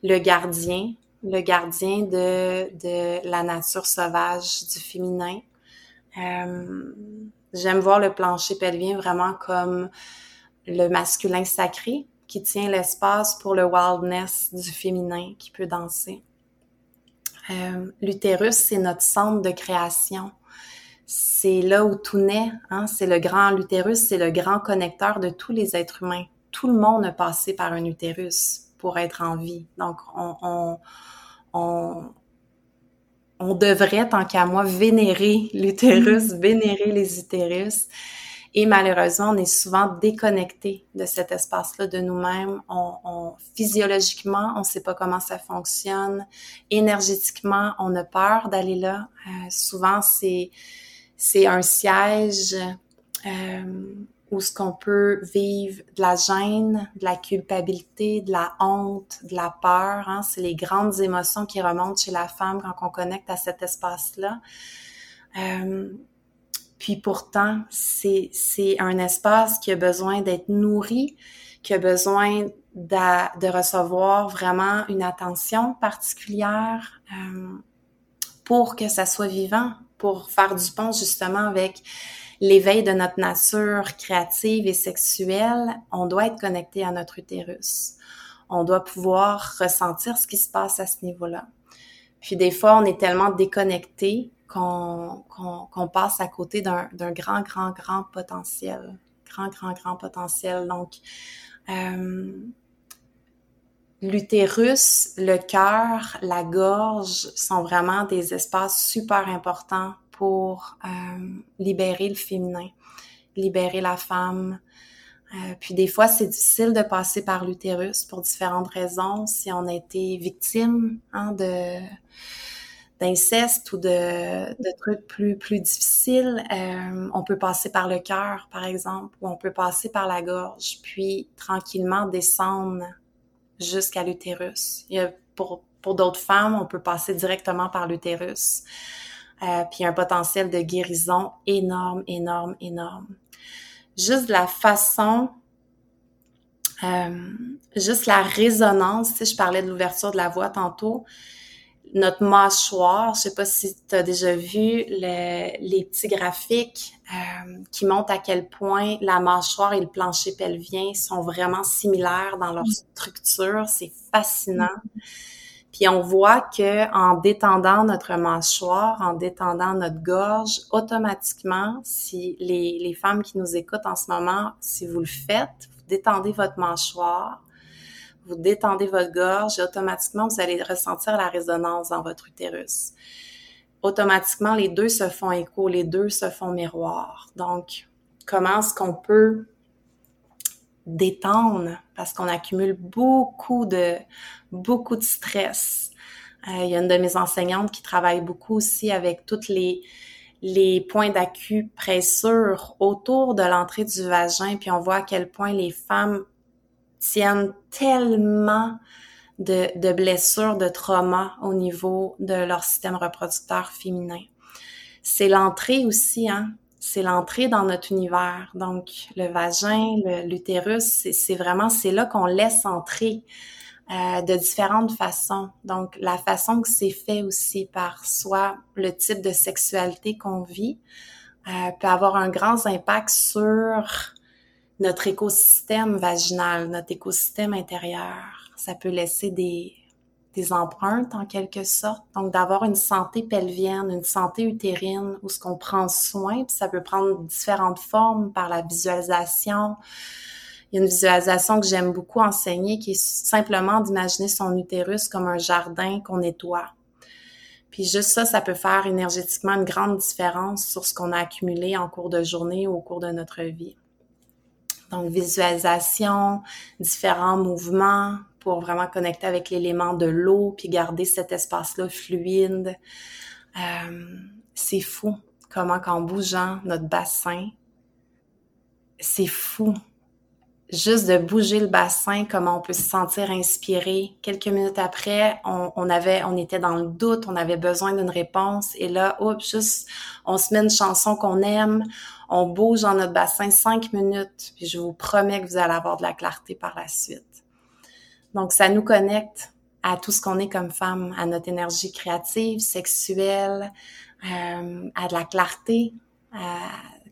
le gardien, le gardien de, de la nature sauvage du féminin. Euh, j'aime voir le plancher pelvien vraiment comme le masculin sacré qui tient l'espace pour le wildness du féminin qui peut danser. Euh, L'utérus, c'est notre centre de création. C'est là où tout naît. Hein? C'est le grand l'utérus, c'est le grand connecteur de tous les êtres humains. Tout le monde a passé par un utérus pour être en vie. Donc, on, on, on on devrait, tant qu'à moi, vénérer l'utérus, mm. vénérer les utérus. Et malheureusement, on est souvent déconnecté de cet espace-là de nous-mêmes. On, physiologiquement, on ne sait pas comment ça fonctionne. Énergétiquement, on a peur d'aller là. Euh, souvent, c'est c'est un siège euh, où ce qu'on peut vivre de la gêne, de la culpabilité, de la honte, de la peur. Hein? C'est les grandes émotions qui remontent chez la femme quand on connecte à cet espace-là. Euh, puis pourtant, c'est, c'est un espace qui a besoin d'être nourri, qui a besoin de, de recevoir vraiment une attention particulière euh, pour que ça soit vivant, pour faire du pont justement avec l'éveil de notre nature créative et sexuelle, on doit être connecté à notre utérus. On doit pouvoir ressentir ce qui se passe à ce niveau-là. Puis des fois, on est tellement déconnecté qu'on qu'on passe à côté d'un grand, grand, grand potentiel. Grand, grand, grand potentiel. Donc, euh, l'utérus, le cœur, la gorge sont vraiment des espaces super importants pour euh, libérer le féminin, libérer la femme. Euh, puis des fois, c'est difficile de passer par l'utérus pour différentes raisons. Si on a été victime hein, de d'inceste ou de, de, trucs plus plus difficiles, euh, on peut passer par le cœur, par exemple, ou on peut passer par la gorge, puis tranquillement descendre jusqu'à l'utérus. Pour, pour d'autres femmes, on peut passer directement par l'utérus. Euh, puis un potentiel de guérison énorme, énorme, énorme. Juste la façon euh, juste la résonance, sais, je parlais de l'ouverture de la voix tantôt, notre mâchoire, je sais pas si tu as déjà vu les petits graphiques euh, qui montrent à quel point la mâchoire et le plancher pelvien sont vraiment similaires dans leur structure, c'est fascinant. Puis on voit que en détendant notre mâchoire, en détendant notre gorge, automatiquement, si les, les femmes qui nous écoutent en ce moment, si vous le faites, détendez votre mâchoire, vous détendez votre gorge et automatiquement, vous allez ressentir la résonance dans votre utérus. Automatiquement, les deux se font écho, les deux se font miroir. Donc, comment est-ce qu'on peut détendre? Parce qu'on accumule beaucoup de beaucoup de stress. Euh, il y a une de mes enseignantes qui travaille beaucoup aussi avec toutes les les points d'acupressure autour de l'entrée du vagin, puis on voit à quel point les femmes tiennent tellement de, de blessures, de traumas au niveau de leur système reproducteur féminin. C'est l'entrée aussi, hein? C'est l'entrée dans notre univers. Donc, le vagin, l'utérus, c'est vraiment, c'est là qu'on laisse entrer euh, de différentes façons. Donc, la façon que c'est fait aussi par soit le type de sexualité qu'on vit euh, peut avoir un grand impact sur notre écosystème vaginal, notre écosystème intérieur. Ça peut laisser des, des empreintes en quelque sorte. Donc, d'avoir une santé pelvienne, une santé utérine où ce qu'on prend soin, puis ça peut prendre différentes formes par la visualisation, il y a une visualisation que j'aime beaucoup enseigner qui est simplement d'imaginer son utérus comme un jardin qu'on nettoie. Puis juste ça, ça peut faire énergétiquement une grande différence sur ce qu'on a accumulé en cours de journée ou au cours de notre vie. Donc, visualisation, différents mouvements pour vraiment connecter avec l'élément de l'eau, puis garder cet espace-là fluide. Euh, c'est fou comment qu'en bougeant notre bassin, c'est fou juste de bouger le bassin, comment on peut se sentir inspiré. Quelques minutes après, on, avait, on était dans le doute, on avait besoin d'une réponse. Et là, oups, juste, on se met une chanson qu'on aime, on bouge dans notre bassin cinq minutes, puis je vous promets que vous allez avoir de la clarté par la suite. Donc, ça nous connecte à tout ce qu'on est comme femme, à notre énergie créative, sexuelle, euh, à de la clarté,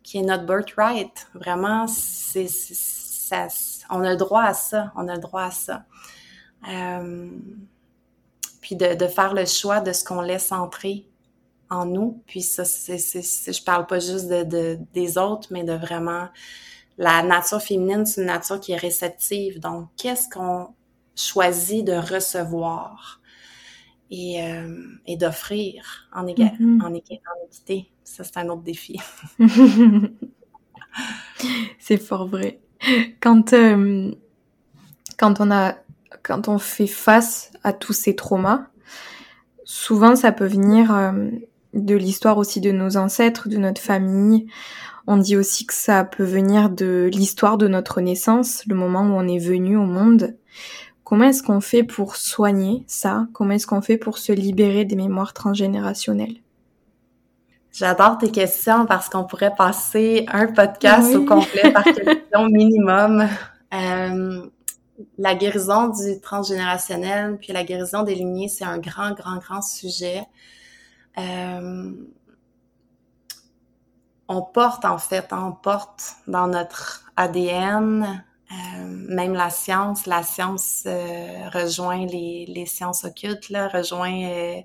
qui est notre birthright. Vraiment, c'est on a le droit à ça, on a le droit à ça. Euh, puis de, faire le choix de ce qu'on laisse entrer en nous. Puis ça, c'est, je parle pas juste de, des autres, mais de vraiment la nature féminine, c'est une nature qui est réceptive. Donc, qu'est-ce qu'on choisit de recevoir et, euh, et d'offrir en, mm-hmm. en, en équité? Ça, c'est un autre défi. *laughs* c'est fort vrai quand, euh, quand, on a, quand on fait face à tous ces traumas, souvent ça peut venir euh, de l'histoire aussi de nos ancêtres, de notre famille. On dit aussi que ça peut venir de l'histoire de notre naissance, le moment où on est venu au monde. Comment est-ce qu'on fait pour soigner ça? Comment est-ce qu'on fait pour se libérer des mémoires transgénérationnelles? J'adore tes questions parce qu'on pourrait passer un podcast au complet par *laughs* question minimum. Euh, la guérison du transgénérationnel puis la guérison des lignées, c'est un grand, grand, grand sujet. Euh, on porte en fait, on porte dans notre ADN, euh, même la science, la science rejoint les, les sciences occultes, là, rejoint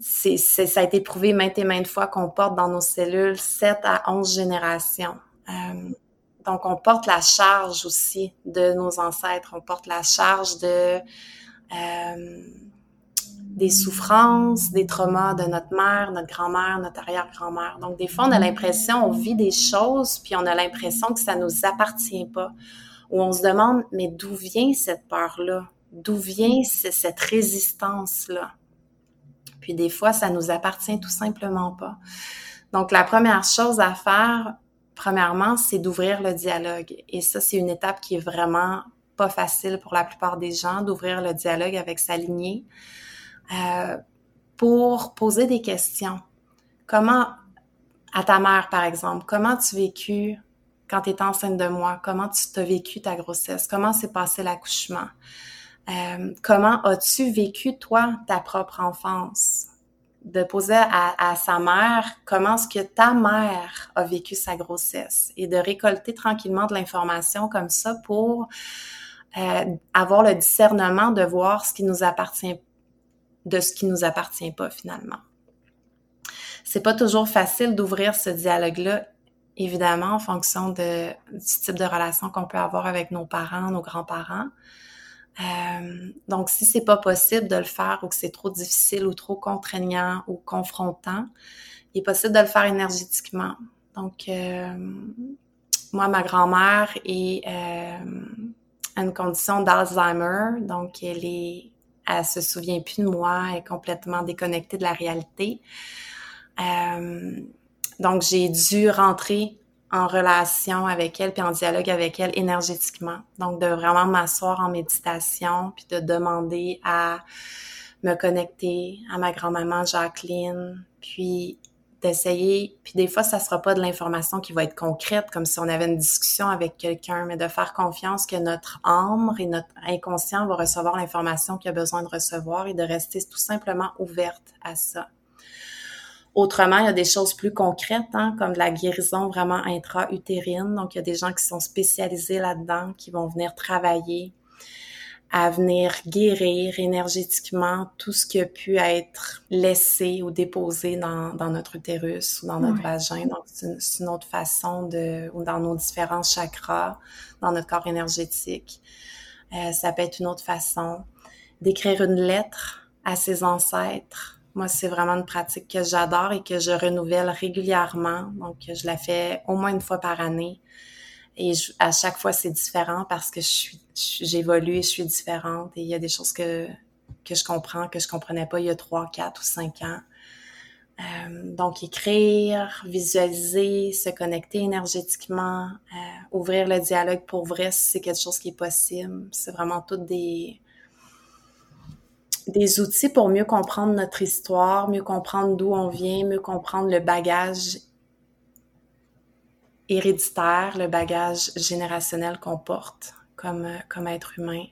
c'est, ça a été prouvé maintes et maintes fois qu'on porte dans nos cellules 7 à 11 générations. Euh, donc, on porte la charge aussi de nos ancêtres. On porte la charge de euh, des souffrances, des traumas de notre mère, notre grand-mère, notre arrière-grand-mère. Donc, des fois, on a l'impression, on vit des choses, puis on a l'impression que ça nous appartient pas. Ou on se demande, mais d'où vient cette peur-là? D'où vient cette résistance-là? Puis des fois, ça nous appartient tout simplement pas. Donc, la première chose à faire, premièrement, c'est d'ouvrir le dialogue. Et ça, c'est une étape qui est vraiment pas facile pour la plupart des gens, d'ouvrir le dialogue avec sa lignée euh, pour poser des questions. Comment, à ta mère, par exemple, comment tu vécu quand tu étais enceinte de moi? Comment tu t'as vécu ta grossesse? Comment s'est passé l'accouchement? Euh, comment as-tu vécu, toi, ta propre enfance? de poser à, sa mère comment est-ce que ta mère a vécu sa grossesse? Et de récolter tranquillement de l'information comme ça pour euh, avoir le discernement de voir ce qui nous appartient de ce qui nous appartient pas finalement. C'est pas toujours facile d'ouvrir ce dialogue-là, évidemment, en fonction de, du type de relation qu'on peut avoir avec nos parents, nos grands-parents. Euh, donc, si c'est pas possible de le faire ou que c'est trop difficile ou trop contraignant ou confrontant, il est possible de le faire énergétiquement. Donc, euh, moi, ma grand-mère est euh, une condition d'Alzheimer, donc elle est, elle se souvient plus de moi, elle est complètement déconnectée de la réalité. Euh, donc, j'ai dû rentrer en relation avec elle puis en dialogue avec elle énergétiquement. Donc de vraiment m'asseoir en méditation puis de demander à me connecter à ma grand-maman Jacqueline puis d'essayer puis des fois ça sera pas de l'information qui va être concrète comme si on avait une discussion avec quelqu'un mais de faire confiance que notre âme et notre inconscient va recevoir l'information qu'il a besoin de recevoir et de rester tout simplement ouverte à ça. Autrement, il y a des choses plus concrètes, hein, comme de la guérison vraiment intra-utérine. Donc, il y a des gens qui sont spécialisés là-dedans, qui vont venir travailler à venir guérir énergétiquement tout ce qui a pu être laissé ou déposé dans, dans notre utérus ou dans notre vagin. Donc, c'est une, autre façon de, ou dans nos différents chakras, dans notre corps énergétique. Euh, ça peut être une autre façon d'écrire une lettre à ses ancêtres moi, c'est vraiment une pratique que j'adore et que je renouvelle régulièrement. Donc, je la fais au moins une fois par année. Et à chaque fois, c'est différent parce que je suis, j'évolue et je suis différente. Et il y a des choses que, que je comprends, que je comprenais pas il y a trois, quatre ou cinq ans. Euh, donc, écrire, visualiser, se connecter énergétiquement, euh, ouvrir le dialogue pour vrai si c'est quelque chose qui est possible. C'est vraiment toutes des, des outils pour mieux comprendre notre histoire, mieux comprendre d'où on vient, mieux comprendre le bagage héréditaire, le bagage générationnel qu'on porte comme, comme être humain,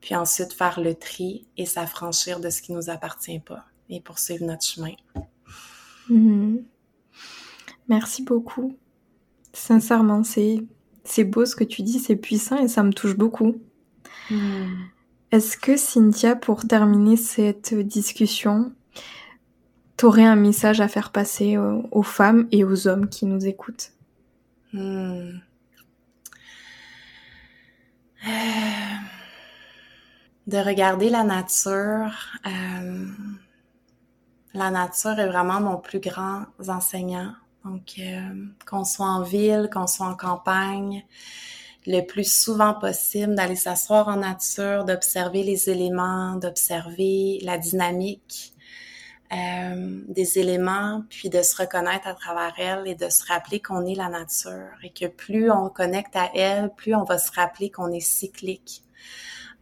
puis ensuite faire le tri et s'affranchir de ce qui nous appartient pas et poursuivre notre chemin. Mm-hmm. Merci beaucoup. Sincèrement, c'est, beau ce que tu dis, c'est puissant et ça me touche beaucoup. Mm. Est-ce que Cynthia, pour terminer cette discussion, t'aurais un message à faire passer aux, femmes et aux hommes qui nous écoutent? Hmm. euh, De regarder la nature. Euh, la nature est vraiment mon plus grand enseignant. Donc, euh, qu'on soit en ville, qu'on soit en campagne, le plus souvent possible, d'aller s'asseoir en nature, d'observer les éléments, d'observer la dynamique euh, des éléments, puis de se reconnaître à travers elle et de se rappeler qu'on est la nature et que plus on connecte à elle, plus on va se rappeler qu'on est cyclique.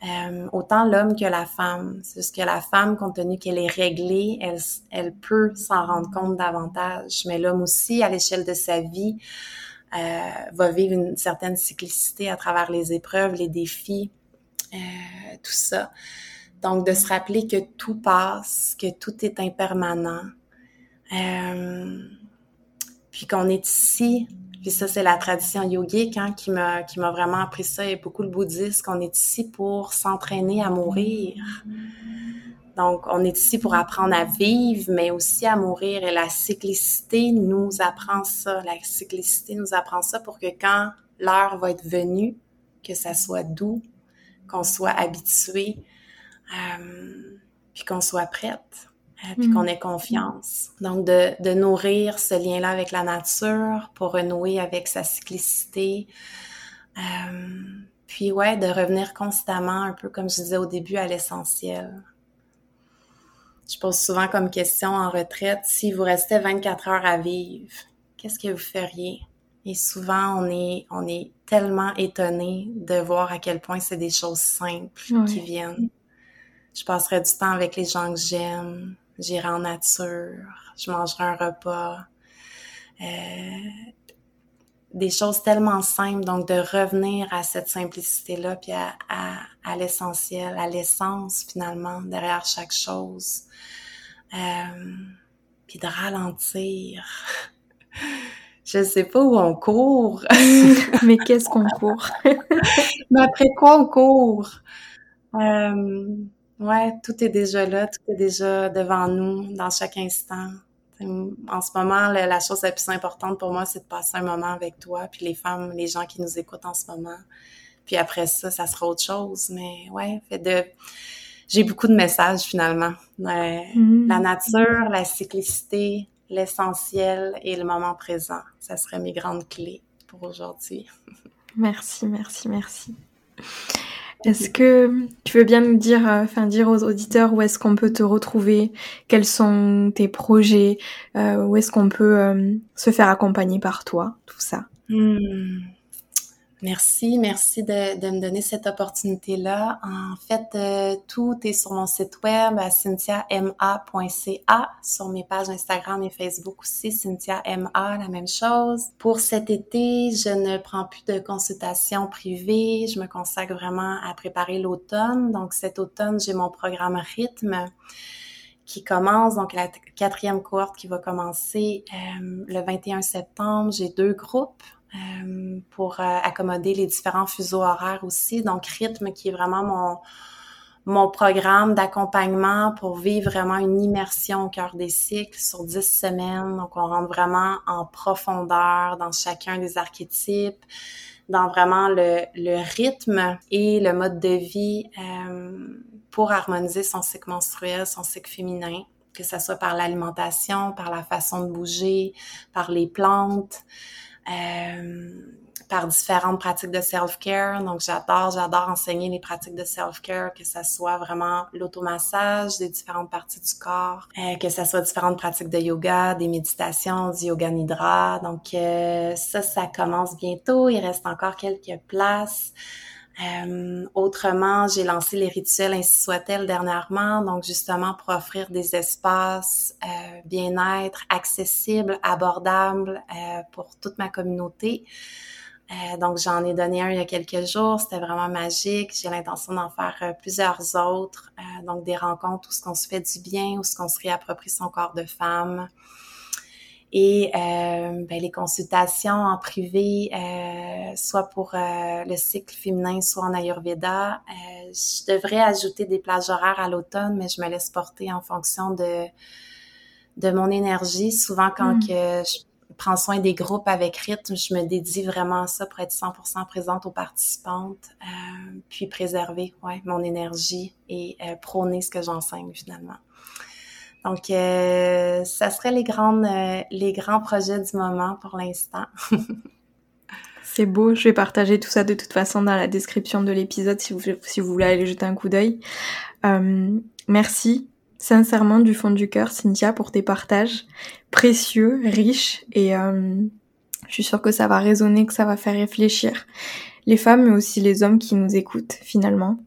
Euh, autant l'homme que la femme. C'est juste que la femme, compte tenu qu'elle est réglée, elle, elle peut s'en rendre compte davantage. Mais l'homme aussi, à l'échelle de sa vie, va vivre une certaine cyclicité à travers les épreuves, les défis, euh, tout ça. Donc, de se rappeler que tout passe, que tout est impermanent, euh, puis qu'on est ici. Puis ça, c'est la tradition yogique hein, qui m'a qui m'a vraiment appris ça et beaucoup le bouddhisme, qu'on est ici pour s'entraîner à mourir. Donc, on est ici pour apprendre à vivre, mais aussi à mourir. Et la cyclicité nous apprend ça. La cyclicité nous apprend ça pour que quand l'heure va être venue, que ça soit doux, qu'on soit habitué, euh, puis qu'on soit prête, euh, puis qu'on mm. ait confiance. Donc, de, de nourrir ce lien-là avec la nature pour renouer avec sa cyclicité. Euh, puis, ouais, de revenir constamment, un peu comme je disais au début, à l'essentiel je pose souvent comme question en retraite, si vous restait 24 heures à vivre, qu'est-ce que vous feriez? Et souvent, on est, on est tellement étonné de voir à quel point c'est des choses simples qui viennent. Je passerai du temps avec les gens que j'aime, j'irai en nature, je mangerai un repas. Euh, des choses tellement simples, donc de revenir à cette simplicité-là, puis à, à, à l'essentiel, à l'essence finalement derrière chaque chose, euh, puis de ralentir. *laughs* Je sais pas où on court. *laughs* Mais qu'est-ce qu'on court? *laughs* Mais après quoi on court? Euh, ouais, tout est déjà là, tout est déjà devant nous dans chaque instant. En ce moment, la, chose la plus importante pour moi, c'est de passer un moment avec toi, puis les femmes, les gens qui nous écoutent en ce moment. Puis après ça, ça sera autre chose. Mais ouais, fait de, j'ai beaucoup de messages finalement. Mm-hmm. La nature, la cyclicité, l'essentiel et le moment présent. Ça serait mes grandes clés pour aujourd'hui. *laughs* Merci, merci, merci. Est-ce que tu veux bien nous dire, euh, enfin dire aux auditeurs où est-ce qu'on peut te retrouver, quels sont tes projets, euh, où est-ce qu'on peut euh, se faire accompagner par toi, tout ça? Hmm. Merci, merci de, me donner cette opportunité-là. En fait, euh, tout est sur mon site web cynthiama.ca, sur mes pages Instagram et Facebook aussi, Cynthia MA, la même chose. Pour cet été, je ne prends plus de consultations privées, je me consacre vraiment à préparer l'automne. Donc cet automne, j'ai mon programme Rythme qui commence, donc la quatrième cohorte qui va commencer euh, le 21 septembre. J'ai deux groupes. Euh, pour euh, accommoder les différents fuseaux horaires aussi. Donc, rythme qui est vraiment mon, mon programme d'accompagnement pour vivre vraiment une immersion au cœur des cycles sur dix semaines. Donc, on rentre vraiment en profondeur dans chacun des archétypes, dans vraiment le, le rythme et le mode de vie euh, pour harmoniser son cycle menstruel, son cycle féminin, que ce soit par l'alimentation, par la façon de bouger, par les plantes. Euh, par différentes pratiques de self-care. Donc, j'adore, j'adore enseigner les pratiques de self-care, que ça soit vraiment l'automassage des différentes parties du corps, euh, que ça soit différentes pratiques de yoga, des méditations, du yoga nidra. Donc, euh, ça, ça commence bientôt. Il reste encore quelques places. Euh, autrement, j'ai lancé les rituels ainsi soit-elle dernièrement, donc justement pour offrir des espaces euh, bien-être accessibles, abordables euh, pour toute ma communauté. Euh, donc j'en ai donné un il y a quelques jours, c'était vraiment magique. J'ai l'intention d'en faire plusieurs autres, donc des rencontres où ce qu'on se fait du bien, où ce qu'on se réapproprie son corps de femme. Et euh, ben, les consultations en privé, euh, soit pour euh, le cycle féminin, soit en Ayurveda. Euh, je devrais ajouter des plages horaires à l'automne, mais je me laisse porter en fonction de de mon énergie. Souvent, quand mm. que je prends soin des groupes avec rythme, je me dédie vraiment à ça pour être 100% présente aux participantes, puis préserver ouais, mon énergie et prôner ce que j'enseigne finalement. Donc, euh, ça serait les grandes, euh, les grands projets du moment pour l'instant. *laughs* C'est beau, je vais partager tout ça de toute façon dans la description de l'épisode si vous, si vous voulez aller jeter un coup d'œil. Euh, merci sincèrement du fond du cœur, Cynthia, pour tes partages précieux, riches et euh, je suis sûre que ça va résonner, que ça va faire réfléchir les femmes mais aussi les hommes qui nous écoutent finalement.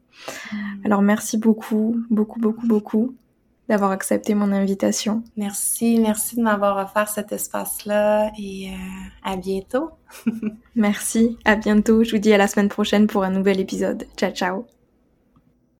Mm. Alors merci beaucoup, beaucoup, beaucoup, beaucoup d'avoir accepté mon invitation. Merci, merci de m'avoir offert cet espace-là et euh, à bientôt. *laughs* merci, à bientôt. Je vous dis à la semaine prochaine pour un nouvel épisode. Ciao, ciao.